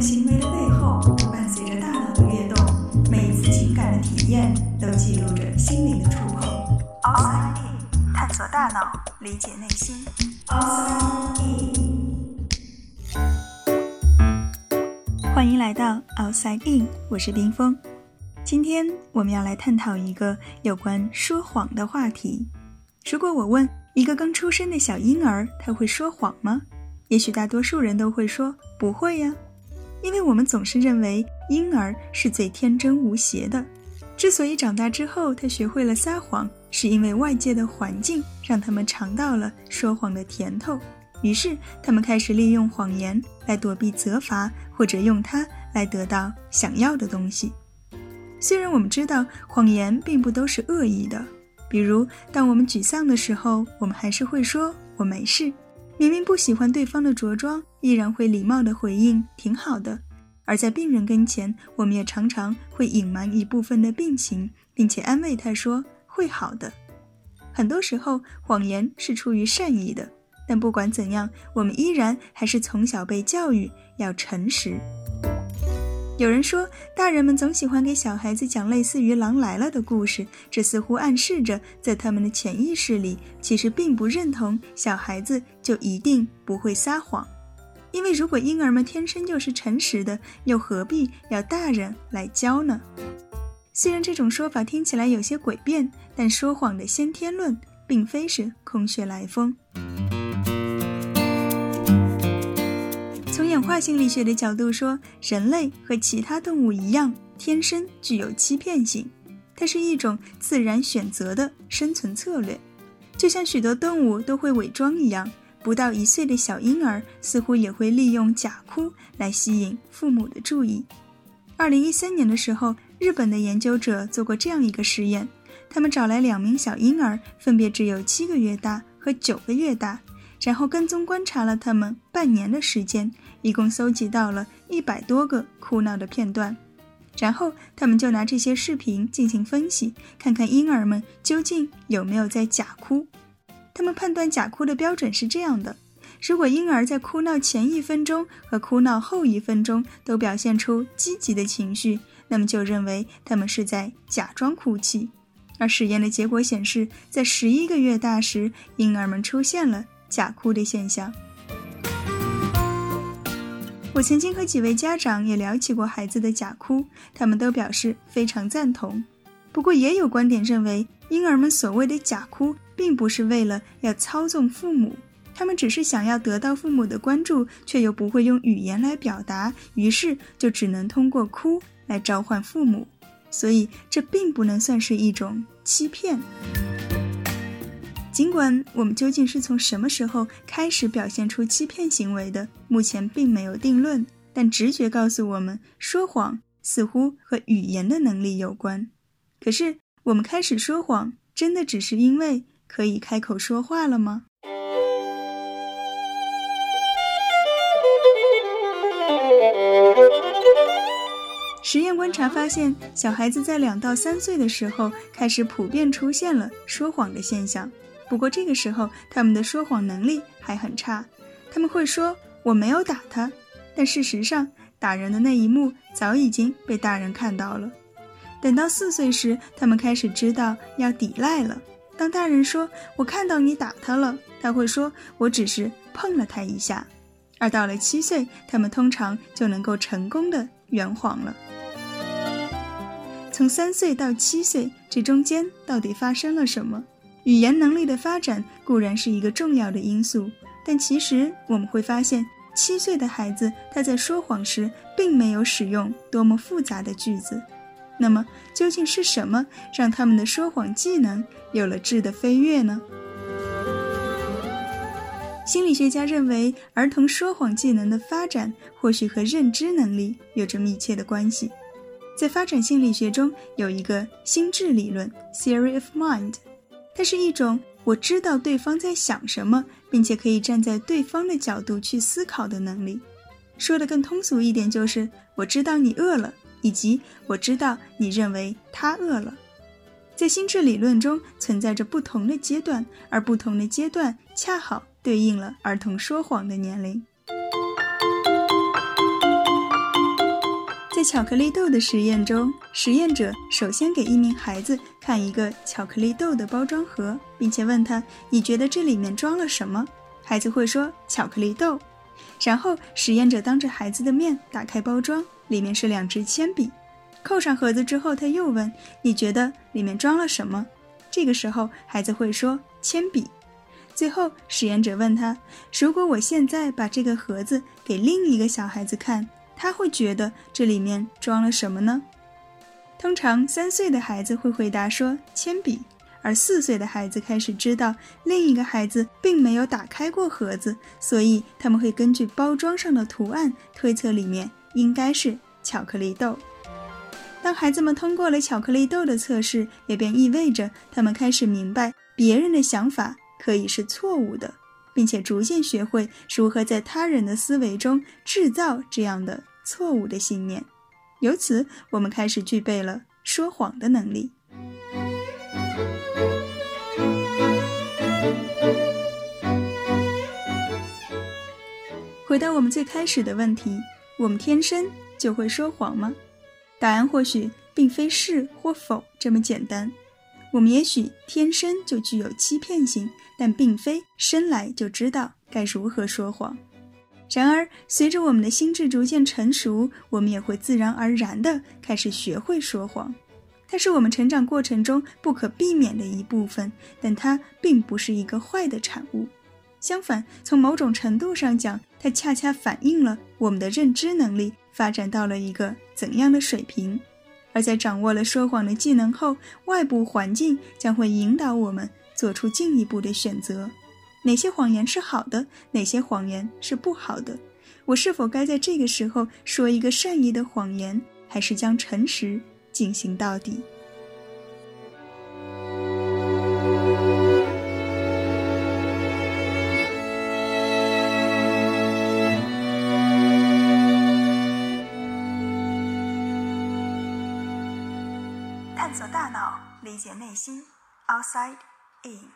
行为的背后，伴随着大脑的跃动，每一次情感的体验都记录着心灵的触碰。Outside In，探索大脑，理解内心。Outside In，欢迎来到 Outside In，我是冰峰。今天我们要来探讨一个有关说谎的话题。如果我问一个刚出生的小婴儿，他会说谎吗？也许大多数人都会说不会呀，因为我们总是认为婴儿是最天真无邪的。之所以长大之后他学会了撒谎，是因为外界的环境让他们尝到了说谎的甜头，于是他们开始利用谎言来躲避责罚，或者用它来得到想要的东西。虽然我们知道谎言并不都是恶意的，比如当我们沮丧的时候，我们还是会说我没事。明明不喜欢对方的着装，依然会礼貌地回应“挺好的”。而在病人跟前，我们也常常会隐瞒一部分的病情，并且安慰他说“会好的”。很多时候，谎言是出于善意的，但不管怎样，我们依然还是从小被教育要诚实。有人说，大人们总喜欢给小孩子讲类似于“狼来了”的故事，这似乎暗示着，在他们的潜意识里，其实并不认同小孩子就一定不会撒谎。因为如果婴儿们天生就是诚实的，又何必要大人来教呢？虽然这种说法听起来有些诡辩，但说谎的先天论并非是空穴来风。演化心理学的角度说，人类和其他动物一样，天生具有欺骗性，它是一种自然选择的生存策略。就像许多动物都会伪装一样，不到一岁的小婴儿似乎也会利用假哭来吸引父母的注意。二零一三年的时候，日本的研究者做过这样一个实验，他们找来两名小婴儿，分别只有七个月大和九个月大。然后跟踪观察了他们半年的时间，一共搜集到了一百多个哭闹的片段，然后他们就拿这些视频进行分析，看看婴儿们究竟有没有在假哭。他们判断假哭的标准是这样的：如果婴儿在哭闹前一分钟和哭闹后一分钟都表现出积极的情绪，那么就认为他们是在假装哭泣。而实验的结果显示，在十一个月大时，婴儿们出现了。假哭的现象，我曾经和几位家长也聊起过孩子的假哭，他们都表示非常赞同。不过，也有观点认为，婴儿们所谓的假哭，并不是为了要操纵父母，他们只是想要得到父母的关注，却又不会用语言来表达，于是就只能通过哭来召唤父母。所以，这并不能算是一种欺骗。尽管我们究竟是从什么时候开始表现出欺骗行为的，目前并没有定论，但直觉告诉我们，说谎似乎和语言的能力有关。可是，我们开始说谎，真的只是因为可以开口说话了吗？实验观察发现，小孩子在两到三岁的时候，开始普遍出现了说谎的现象。不过这个时候，他们的说谎能力还很差。他们会说“我没有打他”，但事实上，打人的那一幕早已经被大人看到了。等到四岁时，他们开始知道要抵赖了。当大人说“我看到你打他了”，他会说“我只是碰了他一下”。而到了七岁，他们通常就能够成功的圆谎了。从三岁到七岁，这中间到底发生了什么？语言能力的发展固然是一个重要的因素，但其实我们会发现，七岁的孩子他在说谎时并没有使用多么复杂的句子。那么，究竟是什么让他们的说谎技能有了质的飞跃呢？心理学家认为，儿童说谎技能的发展或许和认知能力有着密切的关系。在发展心理学中，有一个心智理论 （Theory of Mind）。它是一种我知道对方在想什么，并且可以站在对方的角度去思考的能力。说的更通俗一点，就是我知道你饿了，以及我知道你认为他饿了。在心智理论中存在着不同的阶段，而不同的阶段恰好对应了儿童说谎的年龄。在巧克力豆的实验中，实验者首先给一名孩子看一个巧克力豆的包装盒，并且问他：“你觉得这里面装了什么？”孩子会说：“巧克力豆。”然后，实验者当着孩子的面打开包装，里面是两支铅笔。扣上盒子之后，他又问：“你觉得里面装了什么？”这个时候，孩子会说：“铅笔。”最后，实验者问他：“如果我现在把这个盒子给另一个小孩子看，他会觉得这里面装了什么呢？”通常，三岁的孩子会回答说：“铅笔。”而四岁的孩子开始知道另一个孩子并没有打开过盒子，所以他们会根据包装上的图案推测里面应该是巧克力豆。当孩子们通过了巧克力豆的测试，也便意味着他们开始明白别人的想法可以是错误的，并且逐渐学会如何在他人的思维中制造这样的错误的信念。由此，我们开始具备了说谎的能力。回到我们最开始的问题：我们天生就会说谎吗？答案或许并非是或否这么简单。我们也许天生就具有欺骗性，但并非生来就知道该如何说谎。然而，随着我们的心智逐渐成熟，我们也会自然而然地开始学会说谎。它是我们成长过程中不可避免的一部分，但它并不是一个坏的产物。相反，从某种程度上讲，它恰恰反映了我们的认知能力发展到了一个怎样的水平。而在掌握了说谎的技能后，外部环境将会引导我们做出进一步的选择：哪些谎言是好的，哪些谎言是不好的？我是否该在这个时候说一个善意的谎言，还是将诚实进行到底？探索大脑，理解内心。Outside in。